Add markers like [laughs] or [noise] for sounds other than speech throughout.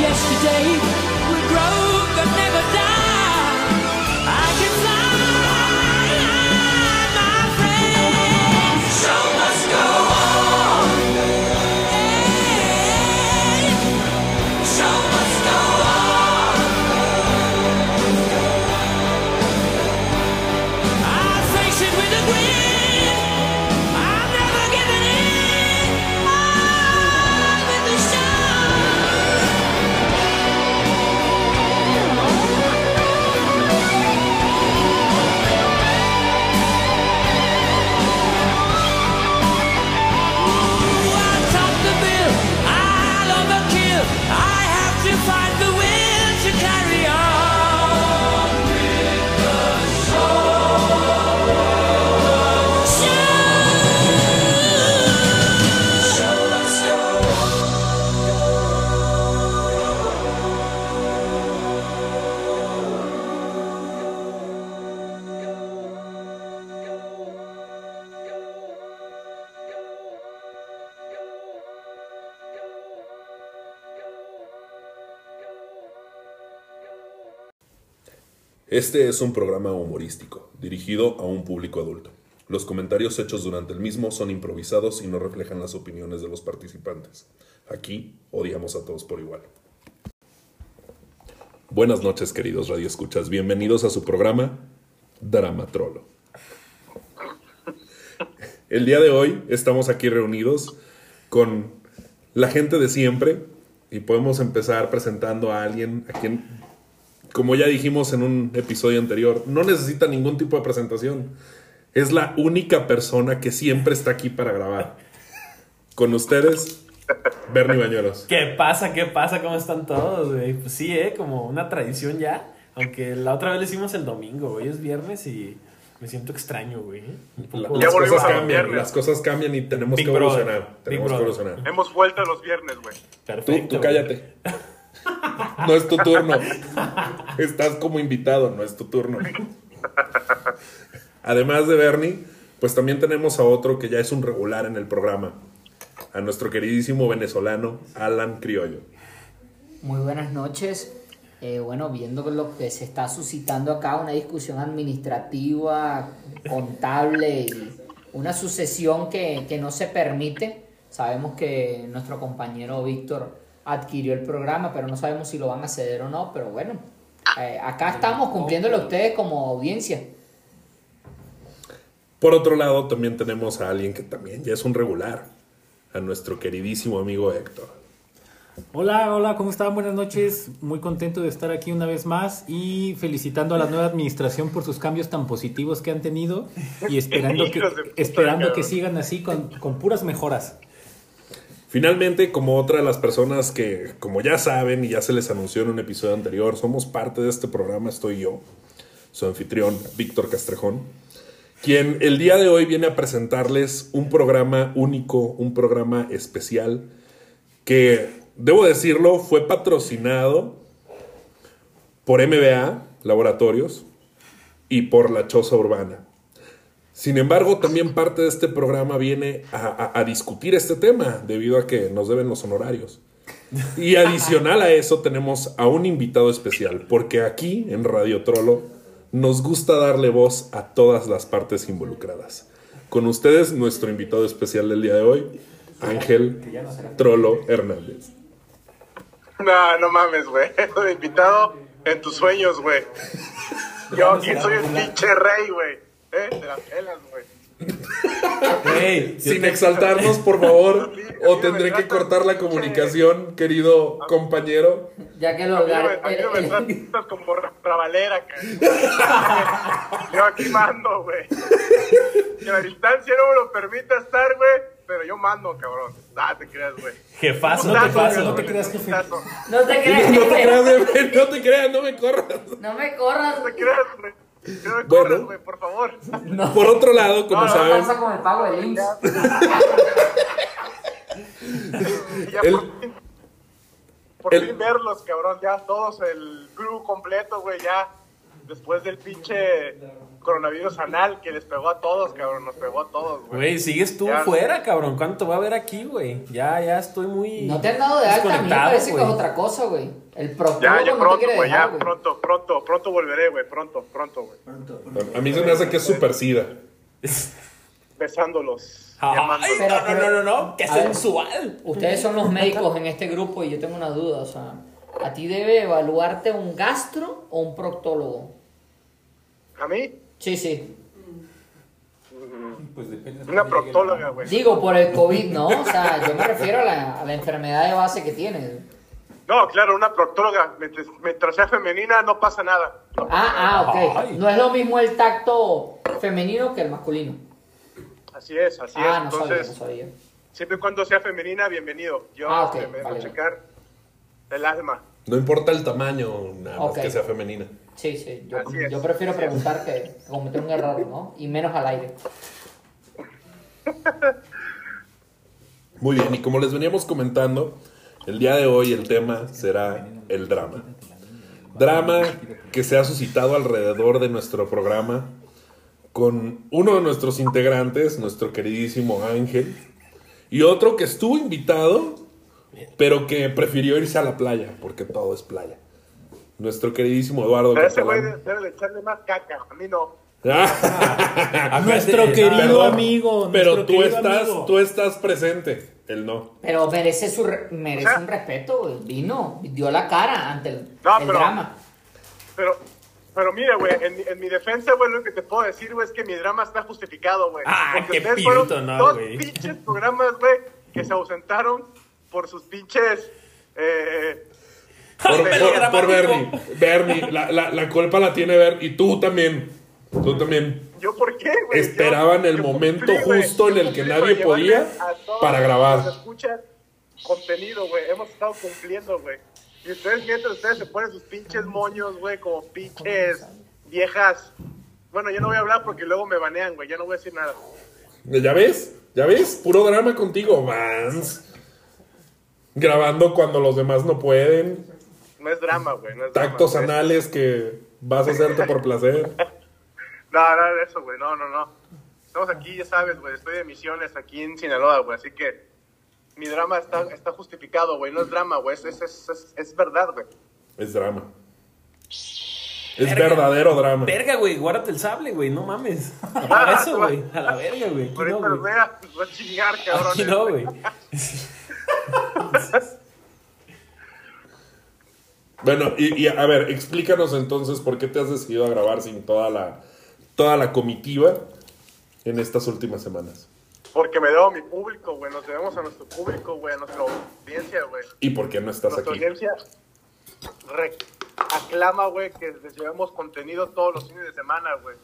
yesterday Este es un programa humorístico, dirigido a un público adulto. Los comentarios hechos durante el mismo son improvisados y no reflejan las opiniones de los participantes. Aquí odiamos a todos por igual. Buenas noches, queridos radioescuchas. Bienvenidos a su programa Dramatrolo. El día de hoy estamos aquí reunidos con la gente de siempre y podemos empezar presentando a alguien a quien como ya dijimos en un episodio anterior, no necesita ningún tipo de presentación. Es la única persona que siempre está aquí para grabar. Con ustedes, Bernie Bañuelos. ¿Qué pasa? ¿Qué pasa? ¿Cómo están todos, güey? Pues sí, ¿eh? Como una tradición ya. Aunque la otra vez lo hicimos el domingo, hoy es viernes y me siento extraño, güey. Poco- las cosas cambian, viernes. las cosas cambian y tenemos Big que evolucionar. Tenemos que evolucionar. Hemos vuelto a los viernes, güey. Tú, Perfecto. tú cállate. No es tu turno. Estás como invitado, no es tu turno. Además de Bernie, pues también tenemos a otro que ya es un regular en el programa, a nuestro queridísimo venezolano Alan Criollo. Muy buenas noches. Eh, bueno, viendo lo que se está suscitando acá, una discusión administrativa, contable y una sucesión que, que no se permite. Sabemos que nuestro compañero Víctor adquirió el programa, pero no sabemos si lo van a ceder o no. Pero bueno, eh, acá estamos cumpliéndole a ustedes como audiencia. Por otro lado, también tenemos a alguien que también ya es un regular, a nuestro queridísimo amigo Héctor. Hola, hola, ¿cómo están? Buenas noches. Muy contento de estar aquí una vez más y felicitando a la nueva administración por sus cambios tan positivos que han tenido y esperando [laughs] que, esperando que sigan así con, con puras mejoras. Finalmente, como otra de las personas que, como ya saben y ya se les anunció en un episodio anterior, somos parte de este programa, estoy yo, su anfitrión, Víctor Castrejón, quien el día de hoy viene a presentarles un programa único, un programa especial, que, debo decirlo, fue patrocinado por MBA Laboratorios y por La Choza Urbana. Sin embargo, también parte de este programa viene a, a- a discutir este tema, debido a que nos deben los honorarios. Y [laughs] adicional a eso tenemos a un invitado especial, porque aquí en Radio Trollo nos gusta darle voz a todas las partes involucradas. Con ustedes, nuestro invitado especial del día de hoy, Ángel Trollo Hernández. No, no mames, güey. [laughs] Invitado en tus sueños, güey. [laughs] Yo aquí soy el pinche rey, güey. ¿Eh? De las pelas, güey. Güey, yo Sin te- exaltarnos, por favor, [laughs] o tendré que cortar la comunicación, querido compañero. Ya que A los mí no me, gar- a mí no me tratas como ra- rabalera, cabrón. Yo aquí mando, güey. Que la distancia no me lo permita estar, güey. Pero yo mando, cabrón. Ah, te creas, güey. Jefazo, Putazo, jefazo. no te creas, jefe. [laughs] No te creas, No te [laughs] no te creas, no me corras. No me corras. No te creas, güey. No me Bueno. corras, güey, por favor. No. Por otro lado, como No, no, saben, Pasa con el pago del IMSS. El- por fin, por el- fin verlos, cabrón, ya todos, el crew completo, güey, ya después del pinche coronavirus anal que les pegó a todos, cabrón, nos pegó a todos, güey. Güey, sigues tú Ya. fuera, cabrón. ¿Cuánto va a haber aquí, güey? Ya, ya estoy muy. No te han dado de alta, a mí me parece que es otra cosa, güey. El proctólogo Ya, ya no te pronto, quiere güey, dejar, ya güey. pronto, pronto, pronto volveré, güey, pronto, pronto, güey. a mí se me hace que es super sida. Besándolos. Ay. Pero- no, no, no, no, no, qué A ver. sensual. Ustedes son los médicos en este grupo y yo tengo una duda, o sea, ¿a ti debe evaluarte un gastro o un proctólogo? ¿A mí? Sí, sí. Pues depende Una proctóloga, güey. Digo, por el COVID, ¿no? O sea, yo me refiero a la, a la enfermedad de base que tienes. No, claro, una proctóloga. Mientras, mientras sea femenina, no pasa nada. Ah, ah, ok. Ay. No es lo mismo el tacto femenino que el masculino. Así es, así Ah, es. no sabía, Entonces, no sabía. siempre y cuando sea femenina, bienvenido. Yo Ah, me dejo vale. checar el alma. No importa el tamaño, nada más que sea femenina. Sí, sí. Yo, yo prefiero preguntar que cometer un error, ¿no? Y menos al aire. Muy bien, y como les veníamos comentando, el día de hoy el tema será el drama. Drama que se ha suscitado alrededor de nuestro programa con uno de nuestros integrantes, nuestro queridísimo Ángel, y otro que estuvo invitado, pero que prefirió irse a la playa, porque todo es playa. Nuestro queridísimo Eduardo Pero ese güey debe de echarle más caca. A mí no. [laughs] Ah, Nuestro Aparte, querido perdón, amigo. pero tú estás, amigo. tú estás presente, él no. Pero merece su re- merece un respeto, güey. Vino, dio la cara ante el, No, el pero- drama. Pero, pero mira, güey, en, mi- en mi defensa, güey, lo que te puedo decir, güey, es que mi drama está justificado, güey. Ah, Porque qué pirito, no, dos güey. pinches programas, güey, que se ausentaron por sus pinches... Eh, Por, por- por Bernie. Bernie, la, la, la culpa la tiene Bernie. Y tú también. Tú también. ¿Yo por qué, güey? Esperaban Yo- el yo momento cumplí, justo en el que nadie podía para grabar. escuchan contenido, güey. Hemos estado cumpliendo, güey. Y ustedes, mientras ustedes se ponen sus pinches moños, güey, como pinches viejas. Bueno, yo no voy a hablar porque luego me banean, güey. Ya no voy a decir nada. ¿Ya ves? ¿Ya ves? Puro drama contigo, Vance. Grabando cuando los demás no pueden. No es drama, güey. No es Tactos anales que vas a hacerte por placer. [laughs] No, nada de eso, güey. No, no, no. estamos aquí, ya sabes, güey, estoy de misiones aquí en Sinaloa, güey, así que mi drama está, está justificado, güey, no es drama, güey, es, es, es, es, es verdad, güey. Es drama. Es verdadero drama. Verga, güey, guárdate el sable, güey, no mames. [laughs] Apaga eso, güey. A la verga, güey. Ahorita no, los güey. voy a, voy a chingar, cabrón. Aquí no, güey. [laughs] Bueno, y, y, a ver, explícanos entonces por qué te has decidido a grabar sin toda la, toda la comitiva en estas últimas semanas. Porque me debo a mi público, güey, nos debemos a nuestro público, güey, a nuestra audiencia, güey. ¿Y por qué no estás Nuestra aquí? audiencia re- aclama, güey, que les llevamos contenido todos los fines de semana, güey.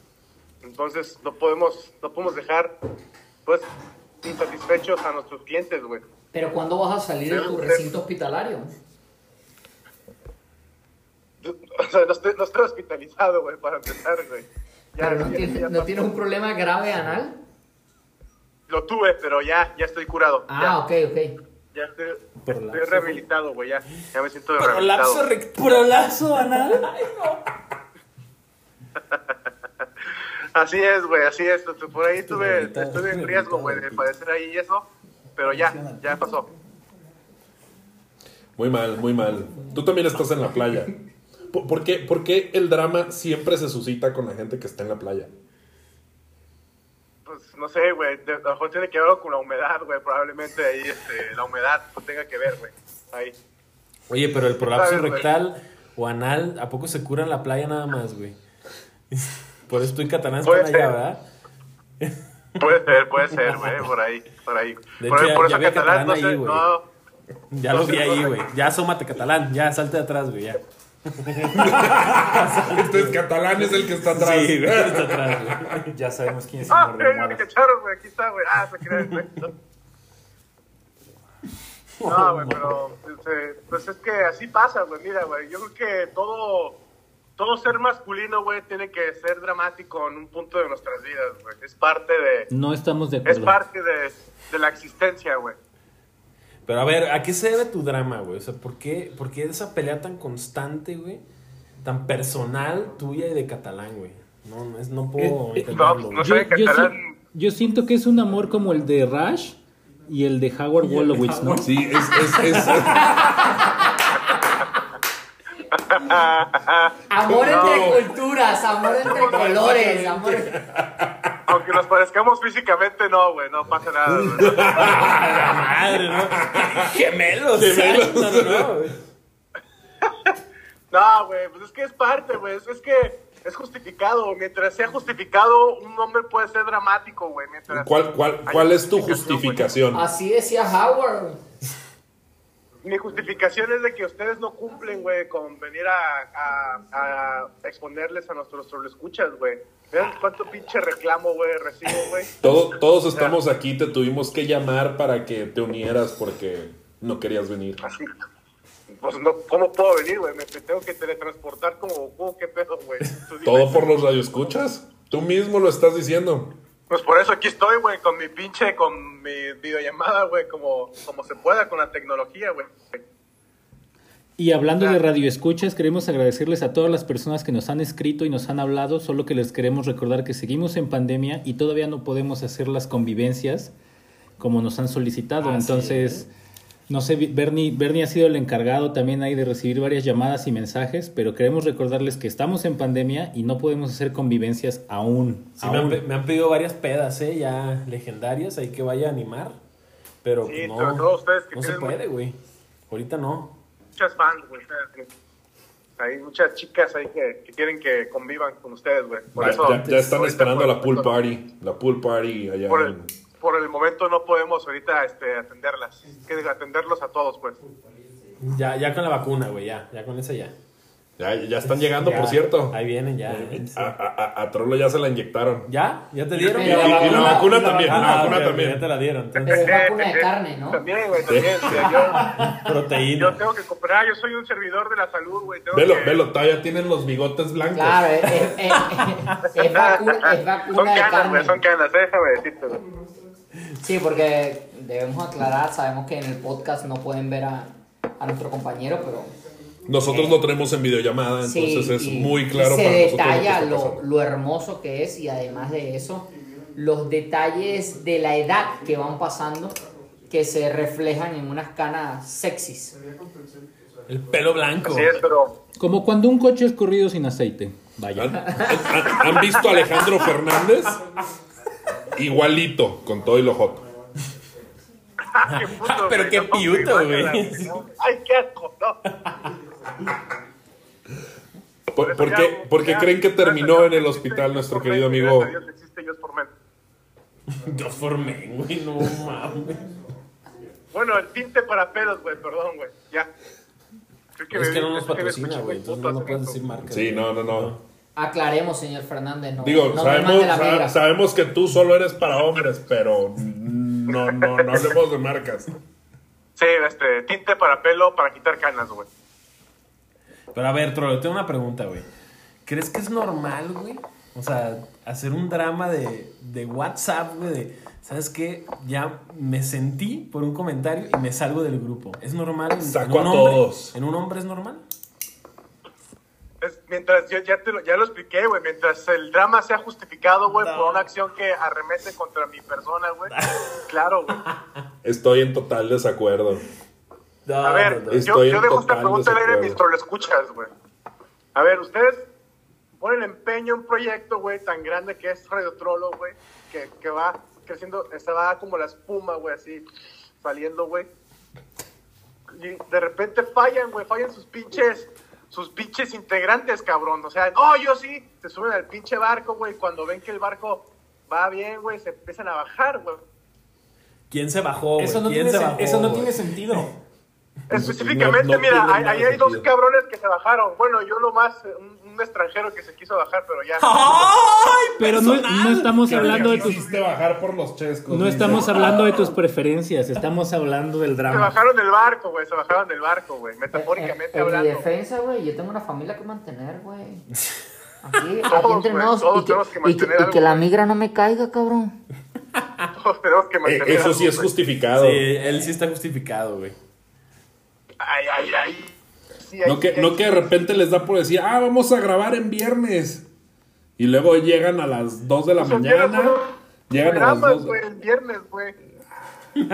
Entonces no podemos, no podemos dejar, pues, insatisfechos a nuestros clientes, güey. Pero ¿cuándo vas a salir de tu recinto hospitalario? [laughs] O sea, no estoy, no estoy hospitalizado, güey, para empezar, güey. Ya, Pero no, ya- tienes, ya ¿no pasó. tienes un problema grave anal? Lo tuve, pero ya, ya estoy curado. Ah, ok, ok. ya, estoy, Prolapso. estoy rehabilitado, güey, ya. Ya me siento Prolapso, rehabilitado. rec- prolazo anal. [laughs] [laughs] Así es, güey, así es. Por ahí estuve, estuve en riesgo, güey, de padecer ahí eso, pero ya, ya pasó. Muy mal, muy mal. Tú también estás en la playa. ¿Por, por qué, por qué el drama siempre se suscita con la gente que está en la playa? Pues no sé, güey, a lo mejor tiene que ver con la humedad, güey, probablemente ahí este, la humedad pues, tenga que ver, güey. Ahí. Oye, pero el prolapso rectal o anal, ¿a poco se cura en la playa nada más, güey? [laughs] Por eso estoy catalán Puede están allá. ¿verdad? Puede ser, puede ser, güey, por ahí, por ahí. De por hecho, ya- por ya eso vi a catalán, no sé, ahí, güey. no, Ya No lo vi ahí, güey. Ya asómate catalán, ya salte de atrás, güey, ya. [laughs] Este es catalán, es el que está atrás. Sí, güey, está atrás, güey. [laughs] Ya sabemos quién es el Ah, me cacharon, güey, aquí está, güey. Ah, se cree, güey. No, güey, pero este, pues es que así pasa, güey. Mira, güey, yo creo que todo, todo ser masculino, güey, tiene que ser dramático en un punto de nuestras vidas, güey. Es parte de, No estamos de es acuerdo. parte de, de la existencia, güey. Pero a ver, ¿a qué se debe tu drama, güey? O sea, ¿por qué, ¿por qué esa pelea tan constante, güey? Tan personal tuya y de catalán, güey. No, no, es, no puedo Eh, eh, entenderlo, no, no Yo, catalán. yo siento que es un amor como el de Rush y el de Howard Wolowitz, ¿no? Sí, es, es, es- [laughs] Amor No. entre culturas, amor entre colores, amor... Aunque nos parezcamos físicamente, no, güey, no pasa nada, güey. ¡A [laughs] la madre, ¿no? Gemelos. Gemelos. No, no, no, güey. No, güey, pues es que es parte, güey. Es, es que es justificado. Mientras sea justificado, un hombre puede ser dramático, güey. Mientras ¿Cuál, cuál, ¿Cuál es tu güey. justificación? Así decía Howard. Mi justificación es de que ustedes no cumplen, güey, con venir a, a, a exponerles a nuestros escuchas, güey. Vean cuánto pinche reclamo, güey, recibo, güey. Todo- todos estamos aquí, te tuvimos que llamar para que te unieras porque no querías venir. Así. Pues no, ¿cómo puedo venir, güey? Me tengo que teletransportar como Goku, qué pedo, güey. ¿Todo por los radioescuchas? Tú mismo lo estás diciendo. Pues por eso aquí estoy, güey, con mi pinche, con mi videollamada, güey, como, como se pueda con la tecnología, güey. Y hablando de radioescuchas, queremos agradecerles a todas las personas que nos han escrito y nos han hablado, solo que les queremos recordar que seguimos en pandemia y todavía no podemos hacer las convivencias como nos han solicitado. Ah, Entonces, no sé, Bernie, Bernie ha sido el encargado también ahí de recibir varias llamadas y mensajes, pero queremos recordarles que estamos en pandemia y no podemos hacer convivencias aún. Sí, me, han, me pedido varias pedas, ¿eh? Ya legendarias, hay que vaya a animar. Pero Sí, no, sobre todo ustedes que no se puede, güey. Ahorita no. Muchas fans, güey. Hay muchas chicas ahí que, que quieren que convivan con ustedes, güey. Ya, eso. ya- ya están esperando la pool party. La pool party allá Por el, en- por el momento no podemos ahorita este, atenderlas. Que atenderlos a todos, pues. Ya, ya con la vacuna, güey, ya. Ya con esa ya. Ya, ya están llegando, Ya, por cierto. Ahí vienen, ya. A, a- a- a Trollo ya se la inyectaron. ¿Ya? ¿Ya te dieron? Y, y- y la vacuna también, la Ah, vacuna ok, también. Ya te la dieron. Pero entonces, es vacuna de carne, ¿no? También, güey, también. o sea, yo, [laughs] proteína. yo tengo que comprar. Yo soy un servidor de la salud, güey. tengo Velo, que- velo, todavía tienen los bigotes blancos. Claro, es, es- es- [laughs] es vacuna, es Son vacuna de canas, güey, son carne. canas, déjame decirte, güey. Sí, porque debemos aclarar, sabemos que en el podcast no pueden ver a, a nuestro compañero, pero Nosotros lo tenemos en videollamada, sí, entonces es y- muy y claro se para nosotros lo que detalla lo, lo hermoso que es y además de eso, los detalles de la edad que van pasando que se reflejan en unas canas sexys. El pelo blanco. Así es, pero Como cuando un coche es corrido sin aceite. Vaya. ¿Han, han- han visto a Alejandro Fernández? Igualito, con todo y lo joto. qué puto, Pero qué piuto, güey. Ay, qué asco, no. ¿Por, eso por ya- qué, por qué ya- creen que terminó en el hospital nuestro querido Men, amigo? Dios existe Just for Men. Yo formé, güey, no mames. Bueno, el tinte para pelos, güey, perdón, güey. Ya. Creo Es me- que no nos que patrocina, güey. Entonces no, no puedes decir marca. Sí, no, no, no. Aclaremos, señor Fernández, no, Digo, no sabemos, sabemos que tú solo eres para hombres, pero no, no, no hablemos de marcas. Sí, este, tinte para pelo para quitar canas, güey. Pero a ver, Trollo, tengo una pregunta, güey. ¿Crees que es normal, güey? O sea, hacer un drama de, de WhatsApp, güey, de, ¿sabes qué? Ya me sentí por un comentario y me salgo del grupo. ¿Es normal? En, Saco en un a hombre? todos. ¿En un hombre es normal? Es, mientras, yo ya, te lo, ya lo expliqué, güey, mientras el drama sea justificado, güey, No. por una acción que arremete contra mi persona, güey. [laughs] Claro, güey. Estoy en total desacuerdo. No, A ver, no, no. yo, Estoy yo en dejo esta pregunta al aire mis desacuerdo. escuchas, güey. A ver, ustedes ponen empeño en un proyecto, güey, tan grande que es Radio Trollo, güey, que, que va creciendo, se va como la espuma, güey, así, saliendo, güey. Y de repente fallan, güey, fallan sus pinches, sus pinches integrantes, cabrón. O sea, oh, yo sí, se suben al pinche barco, güey, cuando ven que el barco va bien, güey, se empiezan a bajar, güey. ¿Quién se bajó, güey? Eso no, ¿Quién tiene, se sen- bajó, eso no güey? tiene sentido. Específicamente, No- no mira, ahí, hay dos cabrones que se bajaron. Bueno, yo lo más, un, un extranjero que se quiso bajar, pero ya. [laughs] ¡Ay, Pero no, no estamos hablando de tus Quisiste bajar por los chescos. no dice. estamos hablando de tus [laughs] preferencias, estamos hablando del Se drama. bajaron del barco, güey, se bajaron del barco, güey, En, metafóricamente en mi hablando. defensa, güey, yo tengo una familia que mantener, güey. [laughs] Aquí, aquí entre nos. todos Y que, tenemos que y que- mantener y algo, que la migra no me caiga, cabrón. Todos tenemos que Eh, mantener. eso sí algo, es güey. justificado. Sí, él sí está justificado, güey. Ay, ay, ay. Sí, No que, no que de repente les da por decir, ah, vamos a grabar en viernes. Y luego llegan a las 2 de la Pues mañana. Llegan a las programas, 2. güey, el viernes, güey. [laughs]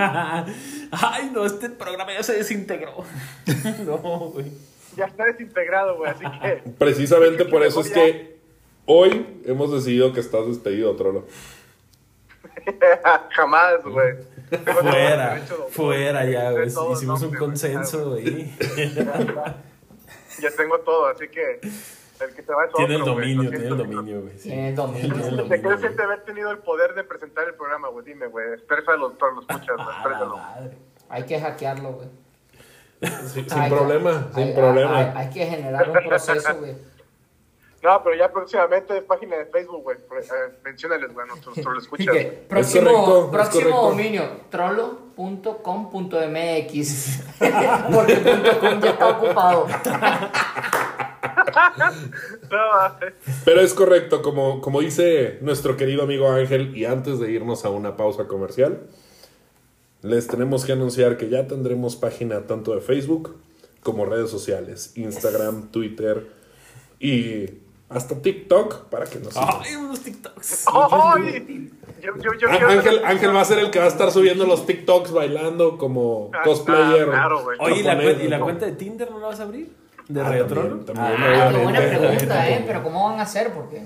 Ay, no, este programa ya se desintegró. [laughs] no, güey. Ya está desintegrado, güey, así que. [laughs] Precisamente por eso es que hoy hemos decidido que estás despedido, Trollo. Jamás, güey. Fuera, fuera ya, güey. Hicimos un güey, consenso, güey. Ya tengo todo, así que. El que se va es Tiene el otro, dominio, lo tiene el dominio, güey. sí. Tiene el dominio. ¿De qué siente haber tenido el poder de presentar el programa, güey? Dime, güey. Exprésalo, todos los escuchas, [laughs] Exprésalo. Hay que hackearlo, güey. Sin Hay que- problema, hay- sin problema. Hay, hay que generar un proceso, güey. [laughs] No, pero ya próximamente es página de Facebook, güey. Eh, menciónales, güey, nuestros los Y [laughs] escuchas. próximo correcto, próximo dominio, trollo.com.mx. [laughs] Porque el punto .com ya está ocupado. [laughs] Pero es correcto, como, como dice nuestro querido amigo Ángel, y antes de irnos a una pausa comercial, les tenemos que anunciar que ya tendremos página tanto de Facebook como redes sociales, Instagram, Twitter y hasta TikTok para que nos. Ay, unos TikToks. ¡Ay! Yo, yo, yo Ángel, Ángel va a ser el que va a estar subiendo los TikToks bailando como Ah, cosplayer. ah, claro, güey. Oye, ¿y la, ¿y la ¿no? cuenta de Tinder no la vas a abrir? ¿De Ah, Radio también, también, Ah, Ah, buena pregunta, ¿eh? Pero ¿cómo van a hacer? Porque,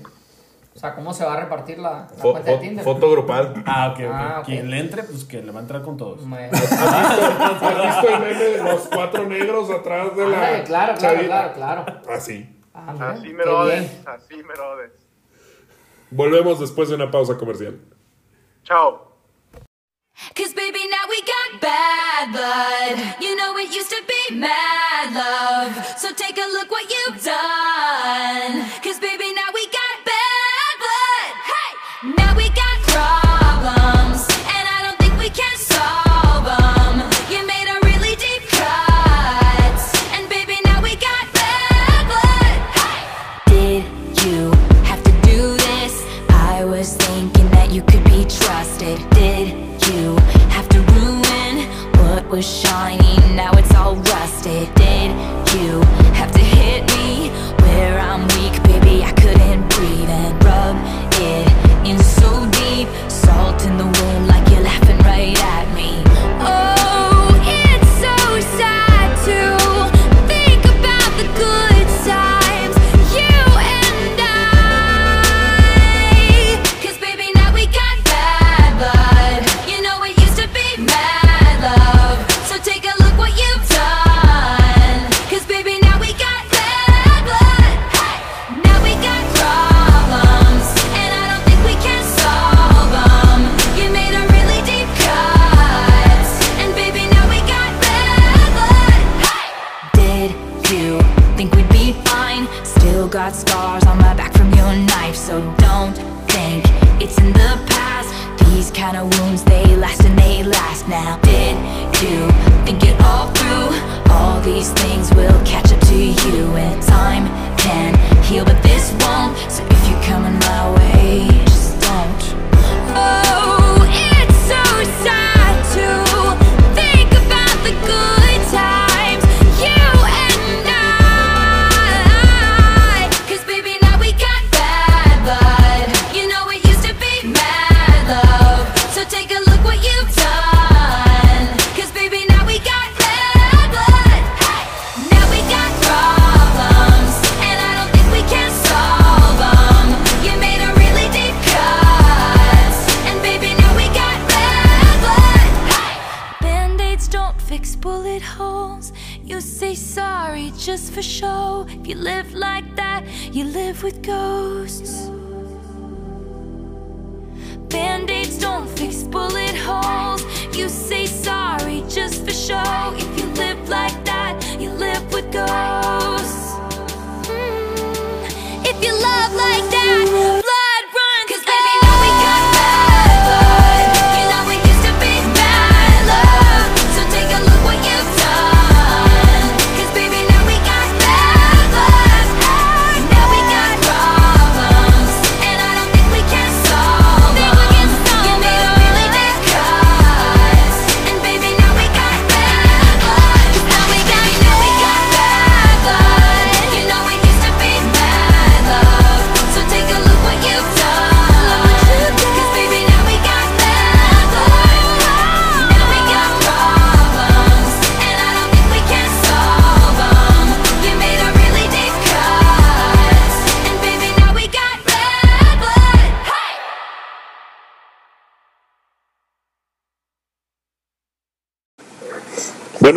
o sea, ¿cómo se va a repartir la, la Fo- cuenta de Tinder? foto grupal. Ah, ok, ok. Ah, ok. Quien le entre, pues que le va a entrar con todos. Me- [laughs] ¿Has visto el meme de los cuatro negros atrás de la Ándale, claro, claro, chavita? claro, claro. Así. Ah, Así me lo des, así me lo des. Volvemos después de una pausa comercial. Chao. Cause baby, now we got bad blood. You know it used to be mad love. So take a look what you've done. Cause baby, now now. Did you think it all through? All these things will catch up to you, and time can heal, but this won't. So if you're coming my way,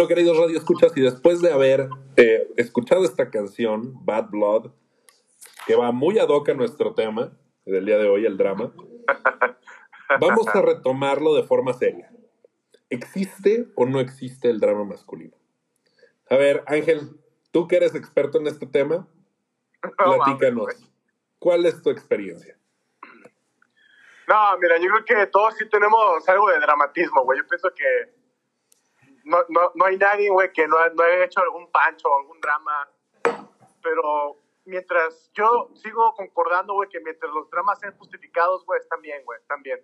queridos Radio Escuchas, y después de haber eh, escuchado esta canción, Bad Blood, que va muy ad hoc a nuestro tema del día de hoy, el drama, [laughs] vamos a retomarlo de forma seria. ¿Existe o no existe el drama masculino? A ver, Ángel, tú que eres experto en este tema, platícanos. ¿Cuál es tu experiencia? No, mira, yo creo que todos sí tenemos algo de dramatismo, güey. Yo pienso que no, no, no hay nadie, güey, que no, no haya hecho algún pancho o algún drama. Pero mientras yo sigo concordando, güey, que mientras los dramas sean justificados, güey, están bien, güey, están bien.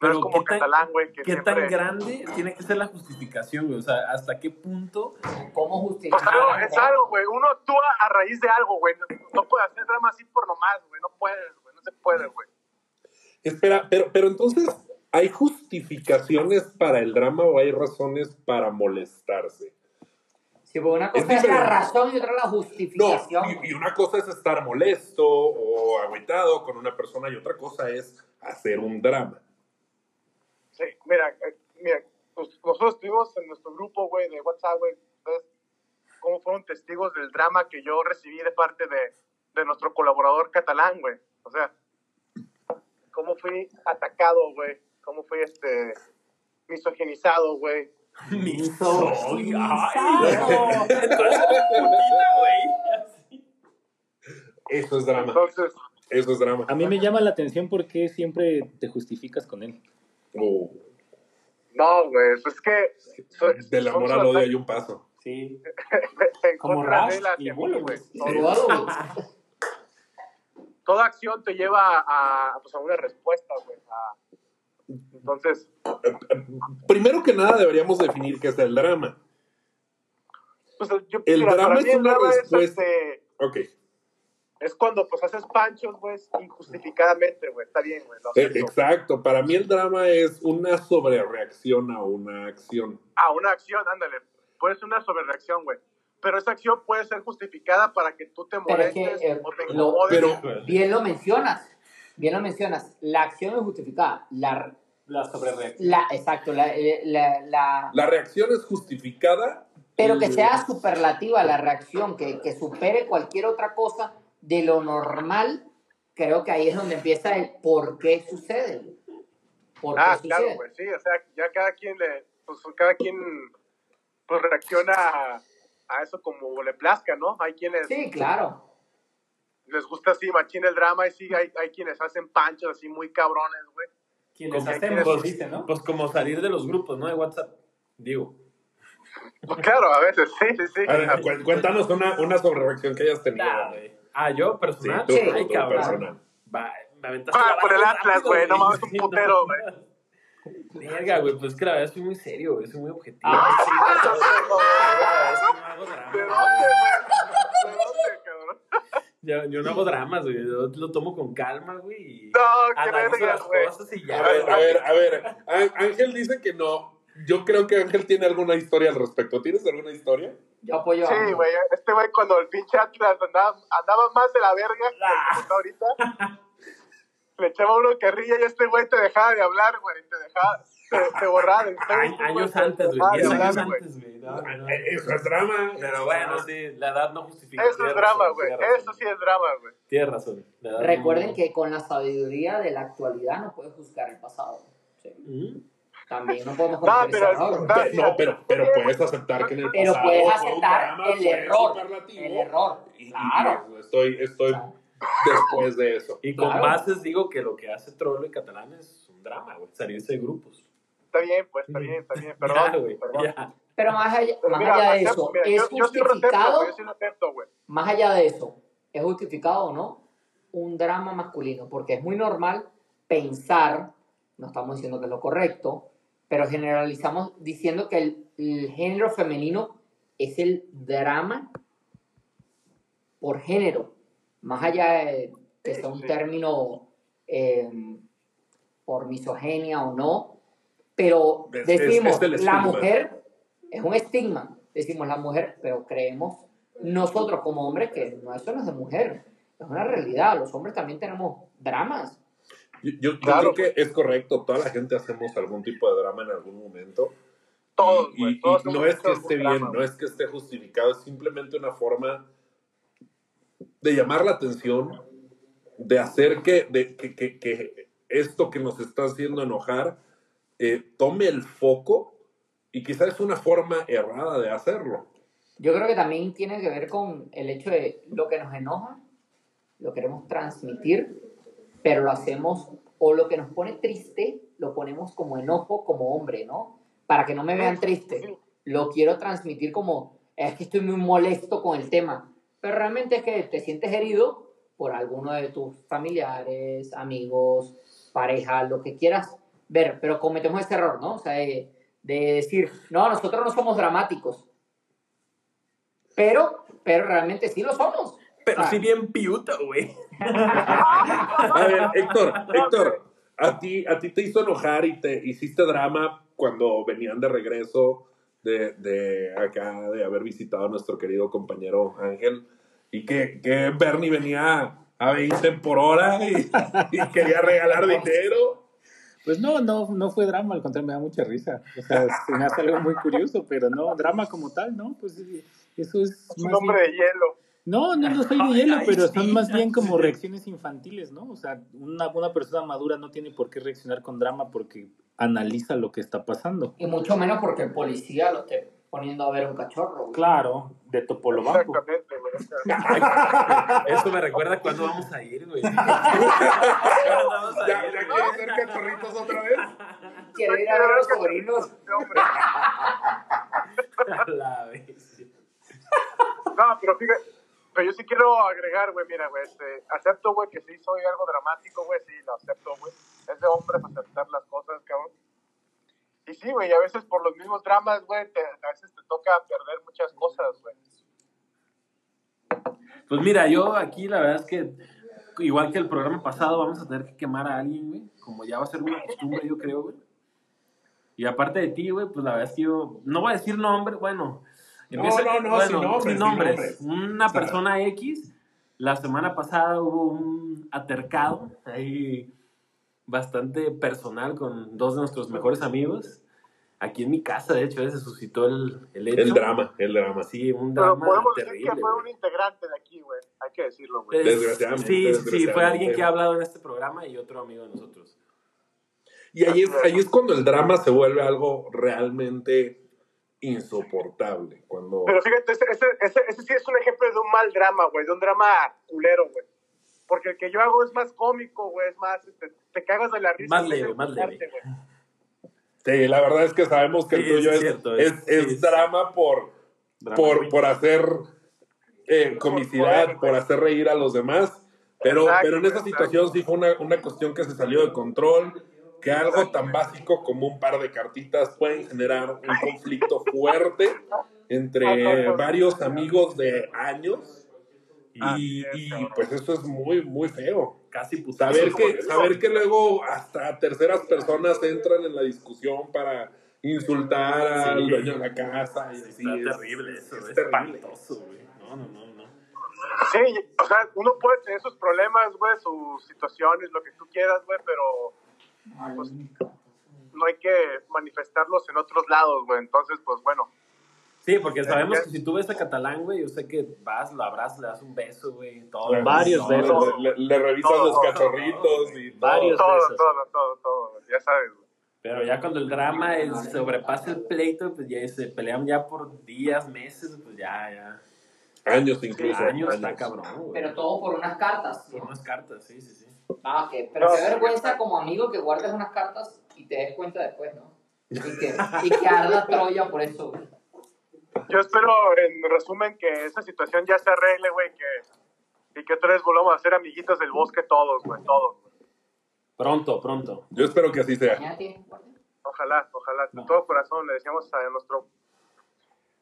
No es como ¿qué tan- catalán, güey, que ¿Qué siempre... tan grande tiene que ser la justificación, güey? O sea, ¿hasta qué punto? ¿Cómo Pues justificar? algo, es algo, güey. Uno actúa a raíz de algo, güey. No, no puede hacer drama así por nomás, güey. No puedes, güey. No se puede, güey. Espera, pero, pero entonces, ¿hay justificaciones para el drama o hay razones para molestarse? Sí, porque una Es cosa es, la razón y otra la No, justificación. y, y una cosa es estar molesto o agüitado con una persona y otra cosa es hacer un drama. Sí, mira, eh, mira, pues nosotros estuvimos en nuestro grupo, güey, de WhatsApp, güey. Entonces, ¿cómo fueron testigos del drama que yo recibí de parte de, de nuestro colaborador catalán, güey? O sea, ¿cómo fui atacado, güey? ¿Cómo fui, este, misoginizado, güey? Güey. Eso es drama. Entonces, Eso es drama. A mí me llama la atención porque siempre te justificas con él. Oh, no, güey, pues es que... so- del amor al odio hay un paso. Sí. [laughs] en como contra Rush de él hacia y Bullet, güey. güey. Todo- Todo, Toda acción te lleva a, pues, a una respuesta, güey. a- Entonces, Primero que nada deberíamos definir qué es el drama. pues, yo, El mira, drama es el una drama es, respuesta. este, Ok. es cuando pues haces panchos, güey, injustificadamente, güey. Está bien, güey. Eh. Exacto. Para mí el drama es una sobrereacción a una acción. Ah, una acción, ándale. Puede ser una sobrereacción, güey. Pero esa acción puede ser justificada para que tú te Pero es molestes que, eh, o te lo- incomodes. Pero Bien lo mencionas. Bien lo mencionas. La acción es justificada. La, La sobrereacción. la, exacto. La, eh, la, la- la reacción es justificada. pero que y- sea superlativa la reacción, que, que supere cualquier otra cosa de lo normal. Creo que ahí es donde empieza el por qué sucede. ¿Por qué Ah, sucede? claro, güey, sí, o sea, ya cada quien le, pues cada quien pues reacciona a, a eso como le plazca, ¿no? Hay quienes Sí, claro. les gusta así, machín el drama, y sí, hay, hay quienes hacen panchos así muy cabrones, güey. Quienes hacemos, pues, dice, ¿no? Pues como salir de los grupos, ¿no? De WhatsApp. Digo. Pues claro, a veces, sí, sí, sí. A ver, cu- cuéntanos una, una sobrereacción que hayas tenido. Ah, güey. Ah, yo, Sí, personal. tú, Sí. tú, Ay, tú, cabrón. personal. Va, me aventaste Ah, por el Atlas, güey, no mames, un putero, no. [laughs] Verga, güey, pues es que la verdad soy muy serio, güey, soy muy objetivo. Ah, sí, no, no, no, es que no hago drama, ¿De güey? ¿De dónde, cabrón? Yo, yo no hago dramas, güey, yo lo tomo con calma, güey. y No, que analizo las güey. cosas y ya. A ver, a ver, a ver. Ángel dice que no. Yo creo que Ángel tiene alguna historia al respecto. ¿Tienes alguna historia? Yo apoyo a Sí, güey, este güey cuando el pinche Atlas andaba, andaba más de la verga que está ahorita, [laughs] le echaba uno carrilla y este güey te dejaba de hablar, güey, te dejaba, te, Facebook, años antes, güey, dejaba de 10 años antes, güey. Eh, Eso es drama. Pero bueno, sí, la edad no justifica. Eso es drama, güey, eso sí es drama, güey. Tienes razón. Recuerden que con la sabiduría de la actualidad no puedes juzgar el pasado. Sí. ¿Mm? También no podemos No, pero- error. no, Pe- No, pero, pero puedes aceptar que en el Pero pasado puedes fue un aceptar el error. El error, claro. estoy, estoy después de eso. Y con Claro. bases digo que lo que hace Trollo y Catalán es un drama, güey. Salirse de grupos. Está bien, pues, está bien, está bien, Ya, [laughs] perdón, güey. perdón. Ya. Pero más allá, Pero más mira, allá de acepto, eso, mira, ¿es yo, justificado? güey, yo sí lo acepto, güey. Más allá de eso, ¿es justificado o no un drama masculino? Porque es muy normal pensar, no estamos diciendo que es lo correcto, pero generalizamos diciendo que el, el género femenino es el drama por género, más allá de que sea un Sí. término eh, por misoginia o no, pero Es- es- decimos, es el la mujer es un estigma, decimos la mujer, pero creemos nosotros como hombres que no, eso no es de mujer, es una realidad, los hombres también tenemos dramas. Yo, yo- yo Claro, creo que es correcto. Toda la gente hacemos algún tipo de drama en algún momento. Todos, Y- todos y no es que esté drama, bien, no es que esté justificado, es simplemente una forma de llamar la atención, de hacer que, de, que, que- que esto que nos está haciendo enojar eh, tome el foco y quizás es una forma errada de hacerlo. Yo creo que también tiene que ver con el hecho de lo que nos enoja, lo queremos transmitir, pero lo hacemos, o lo que nos pone triste, lo ponemos como enojo como hombre, ¿no? Para que no me vean triste. Lo quiero transmitir como, es que estoy muy molesto con el tema, pero realmente es que te sientes herido por alguno de tus familiares, amigos, pareja, lo que quieras ver, pero cometemos ese error, ¿no? O sea, de, de decir, no, nosotros no somos dramáticos, pero, pero realmente sí lo somos. Pero sí bien piuta, güey. [laughs] A ver, Héctor, Héctor, a ti, a ti te hizo enojar y te hiciste drama cuando venían de regreso de, de acá, de haber visitado a nuestro querido compañero Ángel, y que, que Bernie venía a 20 por hora y, y quería regalar [laughs] dinero. Pues no, no, no fue drama, al contrario, me da mucha risa. O sea, se me hace algo muy curioso, pero no, drama como tal, ¿no? Pues sí, eso es Es un hombre bien- de hielo. No, no, no soy de hielo, pero son más bien como [laughs] reacciones infantiles, ¿no? O sea, una, una persona madura no tiene por qué reaccionar con drama porque analiza lo que está pasando. Y mucho menos porque el policía lo esté poniendo a ver un cachorro. güey. Claro, de Topolobampo. Exactamente, güey. [laughs] Eso me recuerda cuando vamos a ir, güey. [laughs] ¿Cuándo vamos a ¿Ya, ir, ya ser cachorritos otra vez? [laughs] Quiero ir a ver a los sobrinos. [laughs] la vez. No, pero fíjate, pero yo sí quiero agregar, güey, mira, güey, este, acepto, güey, que sí soy algo dramático, güey, sí, lo acepto, güey. Es de hombres aceptar las cosas, cabrón. Y sí, güey, a veces por los mismos dramas, güey, te- a veces te toca perder muchas cosas, güey. Pues mira, yo aquí la verdad es que, igual que el programa pasado, vamos a tener que quemar a alguien, güey. Como ya va a ser una costumbre, yo creo, güey. Y aparte de ti, güey, pues la verdad es que yo, no voy a decir nombre, bueno. No, no, no, sin nombres, sin nombres. Una O sea, persona X, la semana pasada hubo un atercado ahí bastante personal con dos de nuestros mejores amigos. Aquí en mi casa, de hecho, se suscitó el, el hecho. El drama, el drama. Sí, un Pero drama podemos decir terrible. que fue un integrante de aquí, güey. Hay que decirlo, güey. Es- Desgraciadamente, Sí, sí, fue desgraciadamente. alguien que ha hablado en este programa y otro amigo de nosotros. Y ahí es, ahí es cuando el drama se vuelve algo realmente insoportable. Cuando... Pero fíjate, ese, ese, ese, ese sí es un ejemplo de un mal drama, güey, de un drama culero, güey. Porque el que yo hago es más cómico, güey, es más, te, te cagas de la risa. Más leve, más leve. Sí, la verdad es que sabemos que el tuyo es es, cierto, es, es- es sí, es- drama por, Drama por, por hacer eh, comicidad, por- por hacer reír a los demás. Pero, Exacto, pero en esa exacto. situación sí fue una, una cuestión que se salió de control, que algo tan básico como un par de cartitas pueden generar un conflicto fuerte entre varios amigos de años. Y, pues eso es muy, muy feo. Casi putazo. Saber que, saber que luego hasta terceras personas entran en la discusión para insultar al Sí. dueño de la casa. Y así Está es- terrible eso, es es terrible. espantoso, güey. No, no, no, no. Sí, o sea, uno puede tener sus problemas, güey, sus situaciones, lo que tú quieras, güey, pero pues, no hay que manifestarlos en otros lados, güey. Entonces, pues bueno, Sí, porque sabemos que si tú ves a Catalán, güey, yo sé que vas, lo abrazas, le das un beso, güey, todo. Varios todo. besos. Le, le revisas Todo, los todo, cachorritos y todo. Varios. todo, besos. todo, todo, todo, ya sabes, güey. Pero ya cuando el drama es- sobrepasa el pleito, pues ya se pelean ya por días, meses, pues ya, ya. Años incluso. Años está años. cabrón, güey. Pero todo por unas cartas. Por unas cartas, sí, sí, sí. Ah, ok. Pero No, qué vergüenza como amigo que guardes unas cartas y te des cuenta después, ¿no? Y que, [laughs] y que arda Troya por eso, güey. Yo espero, en resumen, que esa situación ya se arregle, güey, que, y que otra vez volvamos a ser amiguitos del bosque todos, güey, todos. güey. Pronto, pronto. Yo espero que así sea. Ojalá, ojalá, de todo corazón le decíamos a nuestro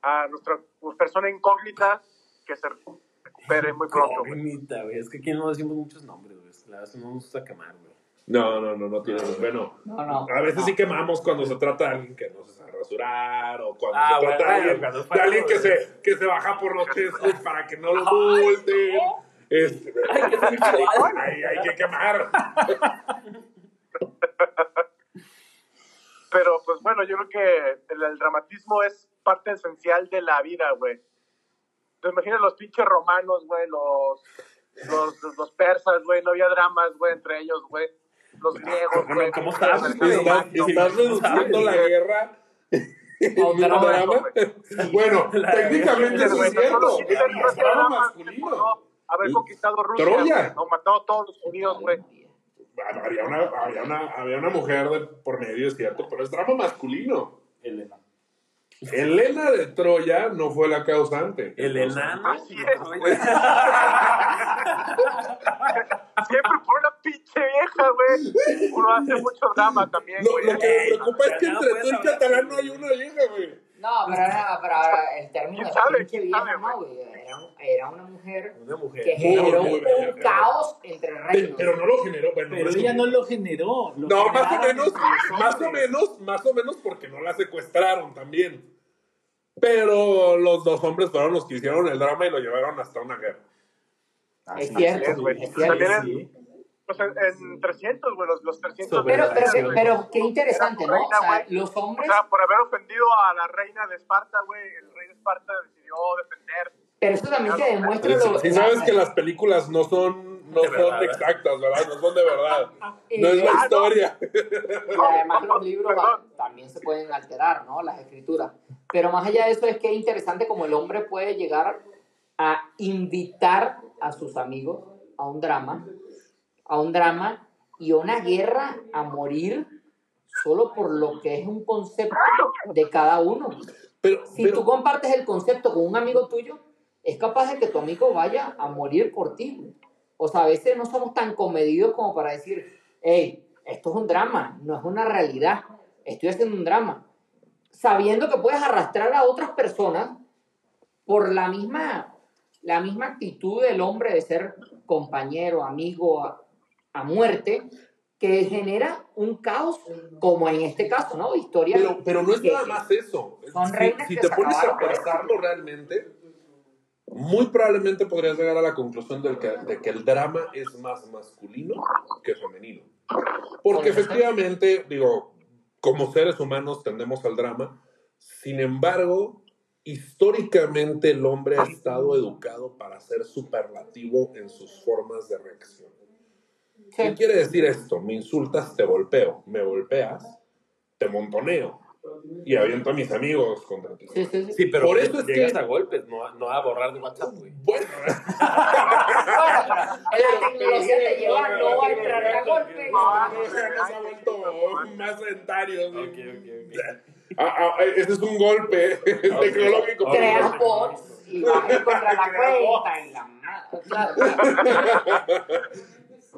a nuestra persona incógnita que se recupere muy pronto, güey. Cognita, güey. Es que aquí no decimos muchos nombres, güey. La verdad no nos gusta quemar, güey. No, no, no, no tiene. Bueno, No, no. a veces no. sí quemamos cuando se trata de alguien que no se sabe rasurar o cuando Ah, se trata bueno, de alguien, de alguien que, se, que se baja por los chescos para que no lo multen. Este, hay que quemar. Pero pues bueno, yo creo que el, el dramatismo es parte esencial de la vida, güey. Te imaginas los pinches romanos, güey, los, los, los, los persas, güey, no había dramas, güey, entre ellos, güey. Los griegos, güey. ¿cómo? Estás, alemanes, estás reduciendo la guerra en un drama, drama. [laughs] Bueno, La- técnicamente eso es no cierto. No no, haber conquistado Rusia, Troya. no, mató a todos los judíos, güey. Había una, había, una, había una mujer de por medio, es cierto, pero es drama masculino. Elena. Helena de Troya no fue la causante. El enano. Así es, güey. [laughs] Siempre por una pinche vieja, güey. Uno hace mucho drama también, Lo, güey. lo que me preocupa es que entre tú y catalán no hay una vieja, güey. No, pero ahora, pero ahora el término ¿Quién de sabe? pinche ¿Quién vieja, sabe, no, güey. Era, era una mujer Una mujer. que generó un caos entre reinos. pero no lo generó. Bueno, Pero ella no lo generó. lo No, más o menos, más o menos, más o menos porque no la secuestraron también. Pero los dos hombres fueron los que hicieron el drama y lo llevaron hasta una guerra. Es Así cierto, es, cierto. También. Pues en, en 300, güey, los, los 300. Sobre Pero, pero, pero, pero qué interesante, ¿no? O Reina, sea, güey. los O hombres, sea, por haber ofendido a la reina de Esparta, güey, el rey de Esparta decidió defender. pero eso también te demuestra lo si sabes que las películas no son, no De son verdad, ¿eh? exactas, ¿verdad? No son de verdad. [laughs] No es la ah, historia. [laughs] Y además los libros también se pueden alterar, ¿no? Las escrituras. Pero más allá de eso es que es interesante como el hombre puede llegar a invitar a sus amigos a un drama, a un drama y a una guerra a morir solo por lo que es un concepto de cada uno. Pero, Si pero- tú compartes el concepto con un amigo tuyo, es capaz de que tu amigo vaya a morir por ti. O sea, a veces no somos tan comedidos como para decir, hey, esto es un drama, no es una realidad, estoy haciendo un drama. Sabiendo que puedes arrastrar a otras personas por la misma, la misma actitud del hombre de ser compañero, amigo, a, muerte, que genera un caos, como en este caso, ¿no? Historia. Pero, pero no es que- nada más eso. Son Si- reinas si, que te pones a acabaron. pensarlo realmente, muy probablemente podrías llegar a la conclusión del que- de que el drama es más masculino que femenino. Porque efectivamente, digo, como seres humanos tendemos al drama. Sin embargo, históricamente el hombre ha estado educado para ser superlativo en sus formas de reacción. ¿Qué Sí. quiere decir esto? Me insultas, te golpeo. Me golpeas, te montoneo. y aviento a mis amigos contra ti. Sí, sí, sí. Sí, pero Por eso es llegas que- a golpes, no, a- no a borrar de WhatsApp, güey. Bueno, La tecnología te lleva no a entrar a golpe. se ha vuelto más sedentario. ¿sí? Ah, ah, ese es un golpe tecnológico. Creas bots y contra la cuenta y la madre.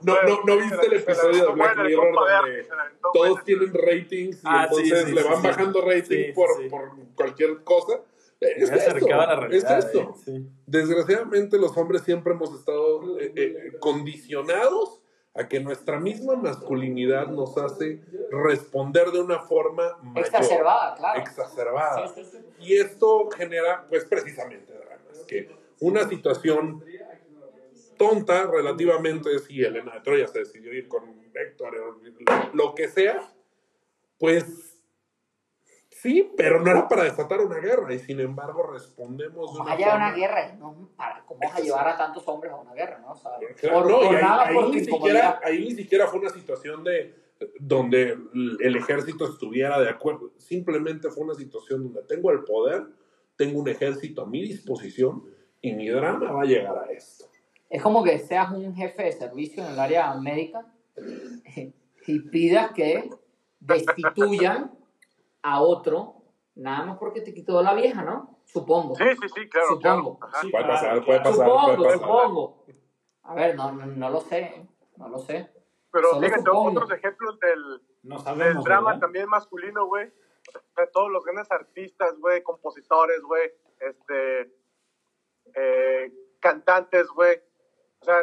No, no, ¿no viste el episodio de Black Mirror donde todos tienen ratings y Ah, entonces sí, le van sí. bajando rating Sí, por, sí. por cualquier cosa? Es la esto, realidad. es esto. eh, sí. Desgraciadamente los hombres siempre hemos estado eh, eh, condicionados a que nuestra misma masculinidad nos hace responder de una forma mayor, Exacerbada, claro. exacerbada. Sí, sí, sí. Y esto genera, pues precisamente, dramas. Que una situación tonta relativamente, si Elena de Troya se decidió ir con Héctor, lo que sea, pues sí, pero no era para desatar una guerra y sin embargo respondemos de una haya una guerra, no, para, ¿cómo vas a llevar a tantos hombres a una guerra? ¿no? O sea, Claro, por, no, por ahí, nada, ni siquiera, ahí ni siquiera fue una situación de donde el ejército estuviera de acuerdo. Simplemente fue una situación donde tengo el poder, tengo un ejército a mi disposición y mi drama va a llegar a esto. Es como que seas un jefe de servicio en el área médica y pidas que destituyan a otro, nada más porque te quitó la vieja, ¿no? Supongo. Sí, sí, sí, claro. Supongo. claro. Puede pasar, puede pasar, Supongo, puede pasar. supongo. A ver, no, no, no lo sé, no lo sé. Pero fíjate, otros ejemplos del, No del sabemos, drama ¿verdad? también masculino, güey. Todos los grandes artistas, güey, compositores, güey, este, eh, cantantes, güey. O sea,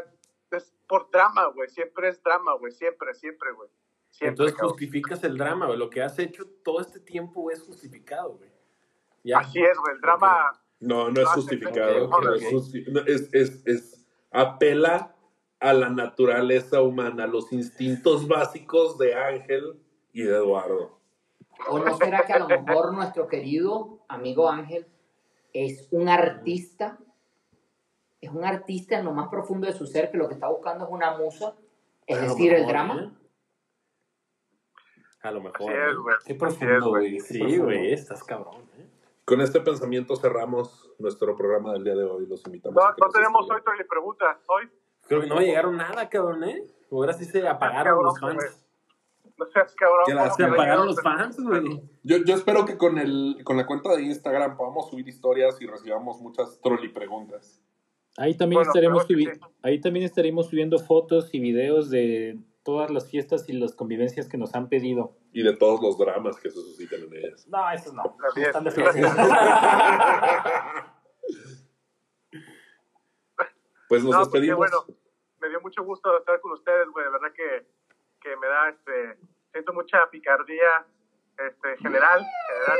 es por drama, güey. Siempre es drama, güey. Siempre, siempre, güey. Siempre, Entonces cabrón. justificas el drama, güey. Lo que has hecho todo este tiempo güey, es justificado, güey. Ya. Así es, güey. El drama. No, no es justificado. no es, ok. justi- no, es, es- es- apela a la naturaleza humana, a los instintos básicos de Ángel y de Eduardo. ¿O no será que a lo mejor nuestro querido amigo Ángel es un artista? Es un artista en lo más profundo de su ser que lo que está buscando es una musa, es decir, el mejor, drama. ¿eh? A lo Así mejor. es, ¿no? güey. Qué profundo, güey. Sí, güey, estás cabrón, ¿eh? Con este pensamiento cerramos nuestro programa del día de hoy. Los invitamos No, a que no tenemos escriban. hoy Troy preguntas. Hoy, Creo que no me llegaron nada, cabrón, ¿eh? Ahora sí se apagaron Cabrón, los fans. no seas cabrón. ¿Qué ¿cómo las- Se apagaron los fans, güey. Yo, yo espero que con, el, con la cuenta de Instagram podamos subir historias y recibamos muchas troll preguntas. Ahí también, Bueno, estaremos sí. ahí también estaremos subiendo fotos y videos de todas las fiestas y las convivencias que nos han pedido. Y de todos los dramas que se suscitan en ellas. No, eso no. [laughs] Están de [laughs] Pues nos No, pues, despedimos. bueno. Me dio mucho gusto estar con ustedes, güey. De verdad que, que me da, este, siento mucha picardía, este, general, general.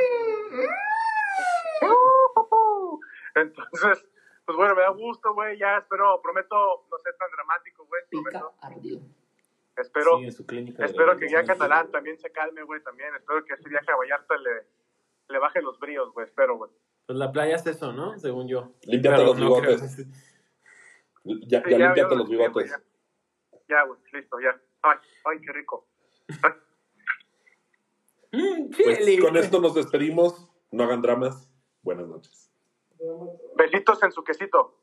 [laughs] Entonces, pues bueno, me da gusto, güey. Ya espero, prometo no ser tan dramático, güey. Pica Prometo. ardido. Espero, Sí, en su clínica de espero que ya. Catalán también se calme, güey, también. Espero que ese viaje a Vallarta le, le baje los bríos, güey. Espero, güey. Pues la playa es eso, ¿no? Según yo. Límpiate los no bigotes. creo. Ya, Sí, ya, límpiate ya, los bigotes. Ya, güey, listo, ya. Ay, ay, qué rico. Ay. [laughs] Mm, Pues con esto nos despedimos. No hagan dramas. Buenas noches. Besitos en su quesito.